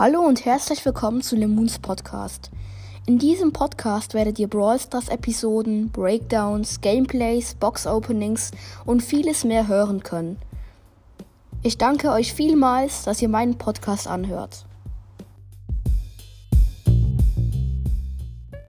Hallo und herzlich willkommen zu Lemons Podcast. In diesem Podcast werdet ihr Brawl Stars Episoden, Breakdowns, Gameplays, Box Openings und vieles mehr hören können. Ich danke euch vielmals, dass ihr meinen Podcast anhört.